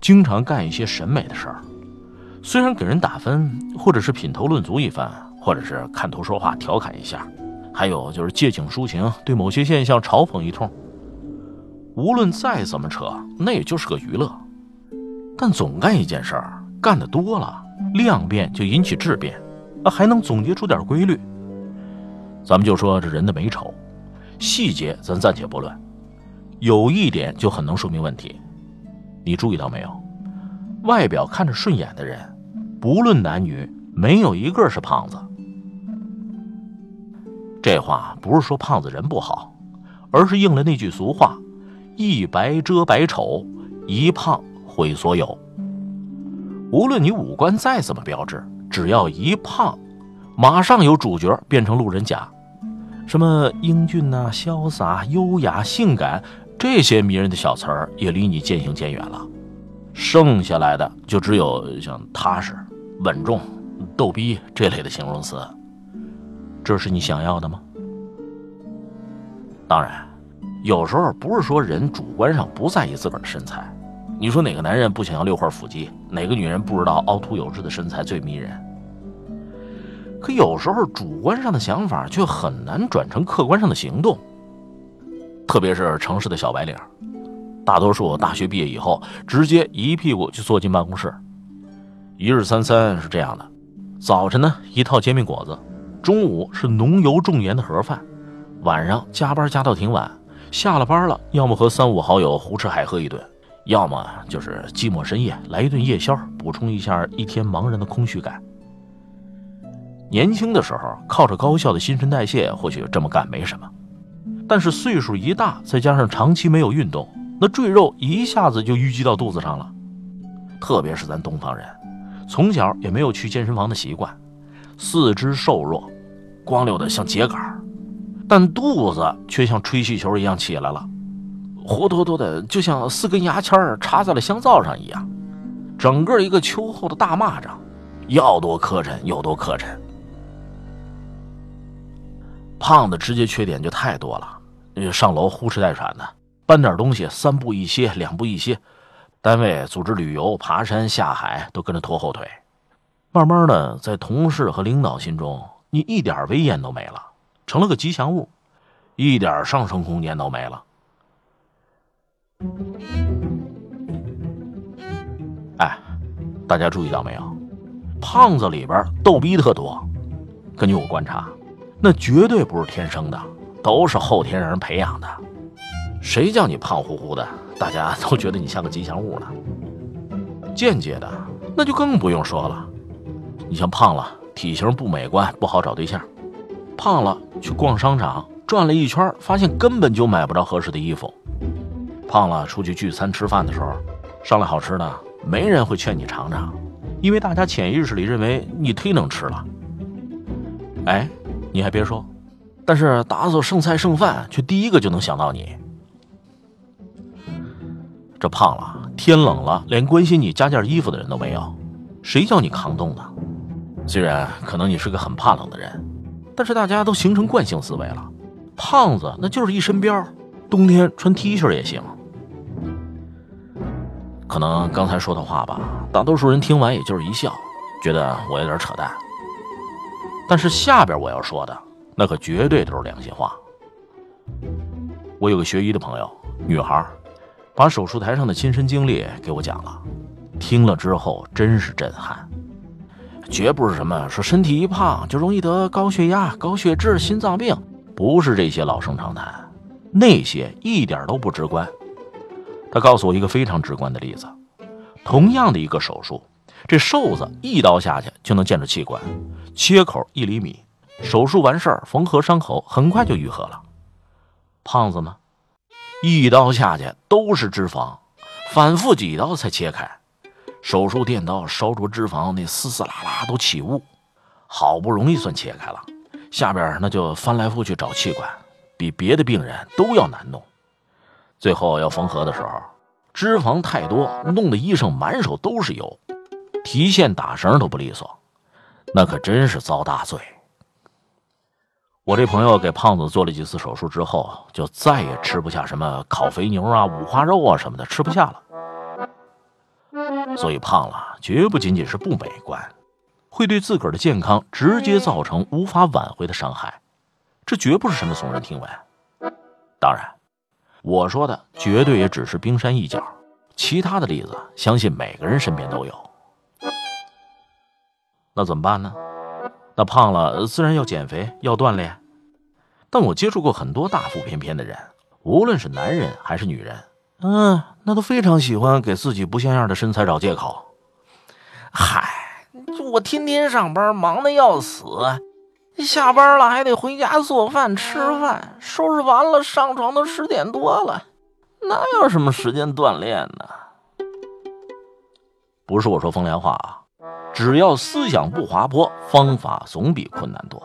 经常干一些审美的事儿，虽然给人打分，或者是品头论足一番，或者是看图说话调侃一下，还有就是借景抒情，对某些现象嘲讽一通。无论再怎么扯，那也就是个娱乐。但总干一件事儿，干的多了，量变就引起质变，啊，还能总结出点规律。咱们就说这人的美丑，细节咱暂且不论，有一点就很能说明问题。你注意到没有？外表看着顺眼的人，不论男女，没有一个是胖子。这话不是说胖子人不好，而是应了那句俗话：“一白遮百丑，一胖毁所有。”无论你五官再怎么标致，只要一胖，马上有主角变成路人甲。什么英俊呐、潇洒、优雅、性感。这些迷人的小词儿也离你渐行渐远了，剩下来的就只有像踏实、稳重、逗逼这类的形容词。这是你想要的吗？当然，有时候不是说人主观上不在意自个儿的身材。你说哪个男人不想要六块腹肌？哪个女人不知道凹凸有致的身材最迷人？可有时候主观上的想法却很难转成客观上的行动。特别是城市的小白领，大多数大学毕业以后，直接一屁股就坐进办公室。一日三餐是这样的：早晨呢一套煎饼果子，中午是浓油重盐的盒饭，晚上加班加到挺晚，下了班了，要么和三五好友胡吃海喝一顿，要么就是寂寞深夜来一顿夜宵，补充一下一天茫然的空虚感。年轻的时候靠着高效的新陈代谢，或许这么干没什么。但是岁数一大，再加上长期没有运动，那赘肉一下子就淤积到肚子上了。特别是咱东方人，从小也没有去健身房的习惯，四肢瘦弱，光溜的像秸秆但肚子却像吹气球一样起来了，活脱脱的就像四根牙签插在了香皂上一样，整个一个秋后的大蚂蚱，要多磕碜有多磕碜。胖的直接缺点就太多了。上楼呼哧带喘的，搬点东西三步一歇，两步一歇。单位组织旅游、爬山、下海都跟着拖后腿。慢慢的，在同事和领导心中，你一点威严都没了，成了个吉祥物，一点上升空间都没了。哎，大家注意到没有？胖子里边逗逼特多。根据我观察，那绝对不是天生的。都是后天让人培养的，谁叫你胖乎乎的，大家都觉得你像个吉祥物呢。间接的，那就更不用说了。你像胖了，体型不美观，不好找对象；胖了去逛商场，转了一圈，发现根本就买不着合适的衣服；胖了出去聚餐吃饭的时候，商量好吃的，没人会劝你尝尝，因为大家潜意识里认为你忒能吃了。哎，你还别说。但是打扫剩菜剩饭，却第一个就能想到你。这胖了，天冷了，连关心你加件衣服的人都没有，谁叫你扛冻的？虽然可能你是个很怕冷的人，但是大家都形成惯性思维了，胖子那就是一身膘，冬天穿 T 恤也行。可能刚才说的话吧，大多数人听完也就是一笑，觉得我有点扯淡。但是下边我要说的。那可绝对都是良心话。我有个学医的朋友，女孩，把手术台上的亲身经历给我讲了，听了之后真是震撼。绝不是什么说身体一胖就容易得高血压、高血脂、心脏病，不是这些老生常谈，那些一点都不直观。他告诉我一个非常直观的例子：同样的一个手术，这瘦子一刀下去就能见着器官，切口一厘米。手术完事儿，缝合伤口很快就愈合了。胖子呢，一刀下去都是脂肪，反复几刀才切开，手术电刀烧灼脂肪，那丝丝拉拉都起雾，好不容易算切开了，下边那就翻来覆去找气管，比别的病人都要难弄。最后要缝合的时候，脂肪太多，弄得医生满手都是油，提线打绳都不利索，那可真是遭大罪。我这朋友给胖子做了几次手术之后，就再也吃不下什么烤肥牛啊、五花肉啊什么的，吃不下了。所以胖了，绝不仅仅是不美观，会对自个儿的健康直接造成无法挽回的伤害，这绝不是什么耸人听闻。当然，我说的绝对也只是冰山一角，其他的例子，相信每个人身边都有。那怎么办呢？那胖了，自然要减肥，要锻炼。但我接触过很多大腹便便的人，无论是男人还是女人。嗯，那都非常喜欢给自己不像样的身材找借口。嗨，我天天上班，忙的要死，下班了还得回家做饭吃饭，收拾完了上床都十点多了，哪有什么时间锻炼呢？不是我说风凉话啊，只要思想不滑坡，方法总比困难多。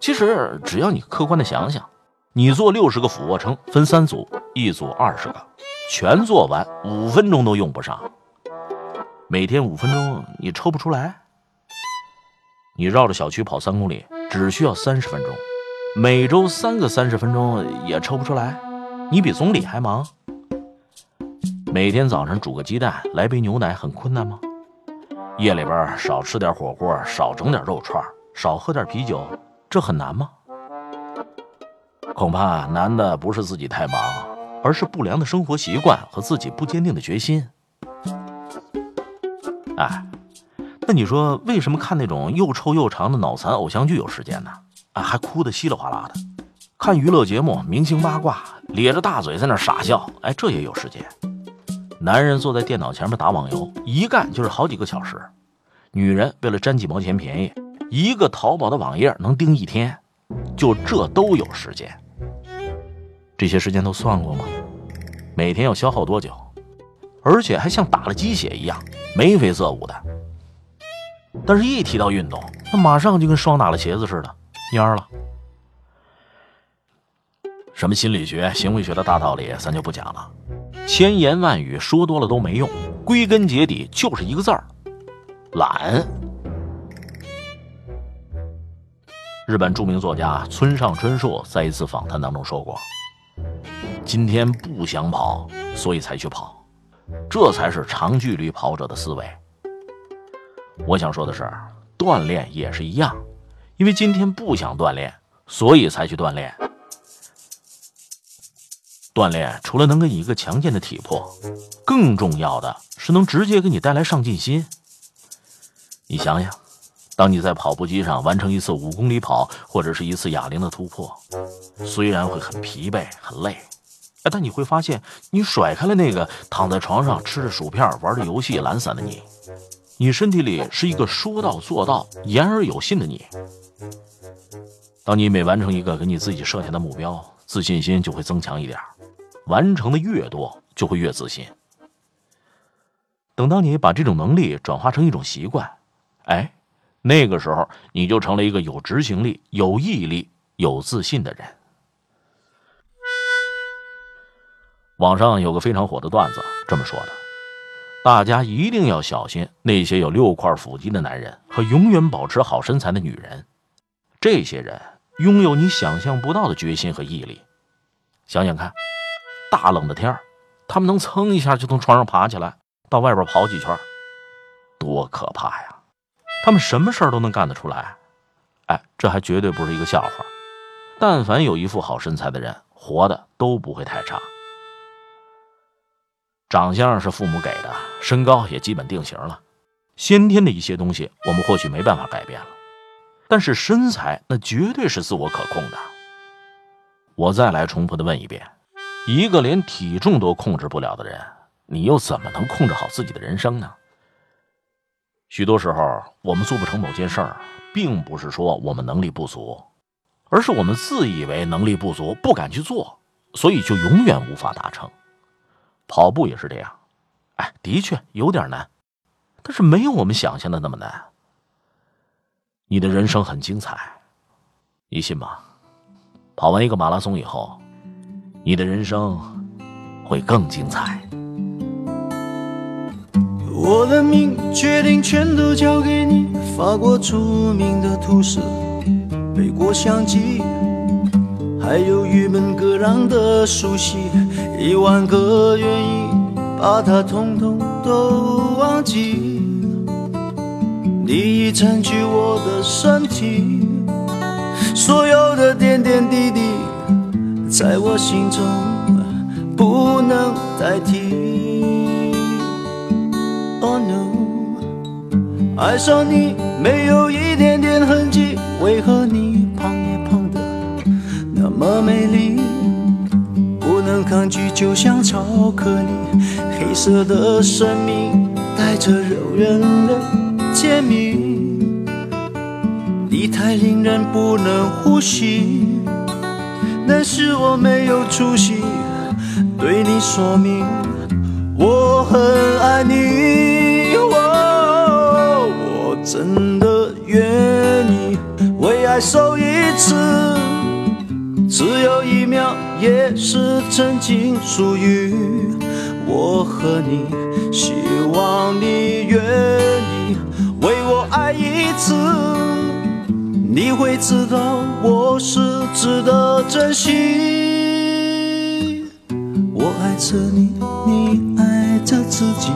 其实只要你客观的想想，你做六十个俯卧撑，分三组，一组二十个。全做完五分钟都用不上，每天五分钟你抽不出来？你绕着小区跑三公里只需要三十分钟，每周三个三十分钟也抽不出来？你比总理还忙？每天早上煮个鸡蛋来杯牛奶很困难吗？夜里边少吃点火锅，少整点肉串，少喝点啤酒，这很难吗？恐怕难的不是自己太忙。而是不良的生活习惯和自己不坚定的决心。哎，那你说为什么看那种又臭又长的脑残偶像剧有时间呢？啊，还哭得稀里哗啦的。看娱乐节目、明星八卦，咧着大嘴在那傻笑，哎，这也有时间。男人坐在电脑前面打网游，一干就是好几个小时；女人为了占几毛钱便宜，一个淘宝的网页能盯一天，就这都有时间。这些时间都算过吗？每天要消耗多久？而且还像打了鸡血一样眉飞色舞的。但是，一提到运动，那马上就跟霜打了茄子似的蔫了。什么心理学、行为学的大道理，咱就不讲了。千言万语说多了都没用，归根结底就是一个字儿：懒。日本著名作家村上春树在一次访谈当中说过。今天不想跑，所以才去跑，这才是长距离跑者的思维。我想说的是，锻炼也是一样，因为今天不想锻炼，所以才去锻炼。锻炼除了能给你一个强健的体魄，更重要的是能直接给你带来上进心。你想想，当你在跑步机上完成一次五公里跑，或者是一次哑铃的突破，虽然会很疲惫、很累。但你会发现，你甩开了那个躺在床上吃着薯片、玩着游戏、懒散的你，你身体里是一个说到做到、言而有信的你。当你每完成一个给你自己设下的目标，自信心就会增强一点，完成的越多，就会越自信。等到你把这种能力转化成一种习惯，哎，那个时候你就成了一个有执行力、有毅力、有自信的人。网上有个非常火的段子，这么说的：大家一定要小心那些有六块腹肌的男人和永远保持好身材的女人。这些人拥有你想象不到的决心和毅力。想想看，大冷的天儿，他们能噌一下就从床上爬起来，到外边跑几圈，多可怕呀！他们什么事儿都能干得出来。哎，这还绝对不是一个笑话。但凡有一副好身材的人，活的都不会太差。长相是父母给的，身高也基本定型了，先天的一些东西我们或许没办法改变了，但是身材那绝对是自我可控的。我再来重复的问一遍：一个连体重都控制不了的人，你又怎么能控制好自己的人生呢？许多时候，我们做不成某件事儿，并不是说我们能力不足，而是我们自以为能力不足，不敢去做，所以就永远无法达成。跑步也是这样，哎，的确有点难，但是没有我们想象的那么难。你的人生很精彩，你信吗？跑完一个马拉松以后，你的人生会更精彩。我的命决定全都交给你，法国著名的图师，背过相机，还有郁闷歌让的熟悉，一万个愿意把它统统都忘记。你已占据我的身体，所有的点，在我心中不能代替。Oh no，爱上你没有一点点痕迹，为何你胖也胖的那么美丽？不能抗拒，就像巧克力，黑色的生命带着诱人的。甜蜜，你太令人不能呼吸，但是我没有出息，对你说明我很爱你，我真的愿意为爱受一次，只有一秒也是曾经属于我和你，希望你愿意。为我爱一次，你会知道我是值得珍惜。我爱着你，你爱着自己，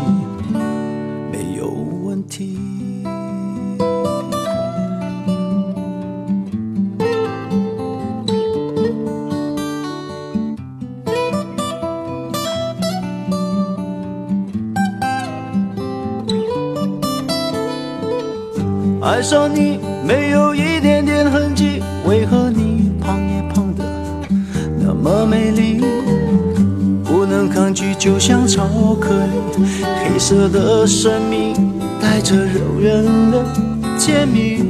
没有问题。爱上你没有一点点痕迹，为何你胖也胖的那么美丽？不能抗拒，就像巧克力，黑色的生命带着诱人的甜蜜。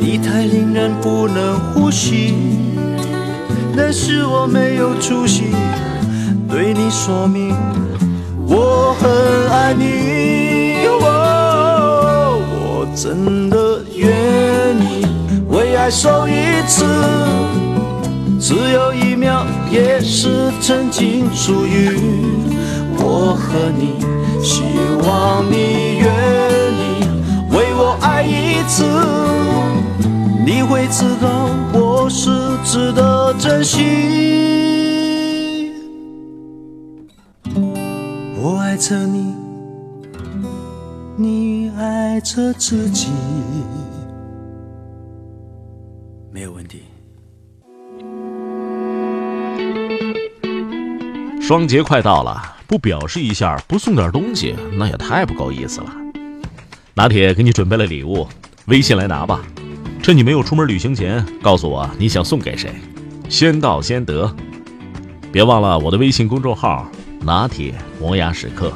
你太令人不能呼吸，但是我没有出息，对你说明我很爱你。真的愿意为爱受一次，只有一秒，也是曾经属于我和你。希望你愿意为我爱一次，你会知道我是值得珍惜。我爱着你。你爱着自己，没有问题。双节快到了，不表示一下，不送点东西，那也太不够意思了。拿铁给你准备了礼物，微信来拿吧。趁你没有出门旅行前，告诉我你想送给谁，先到先得。别忘了我的微信公众号“拿铁磨牙时刻”。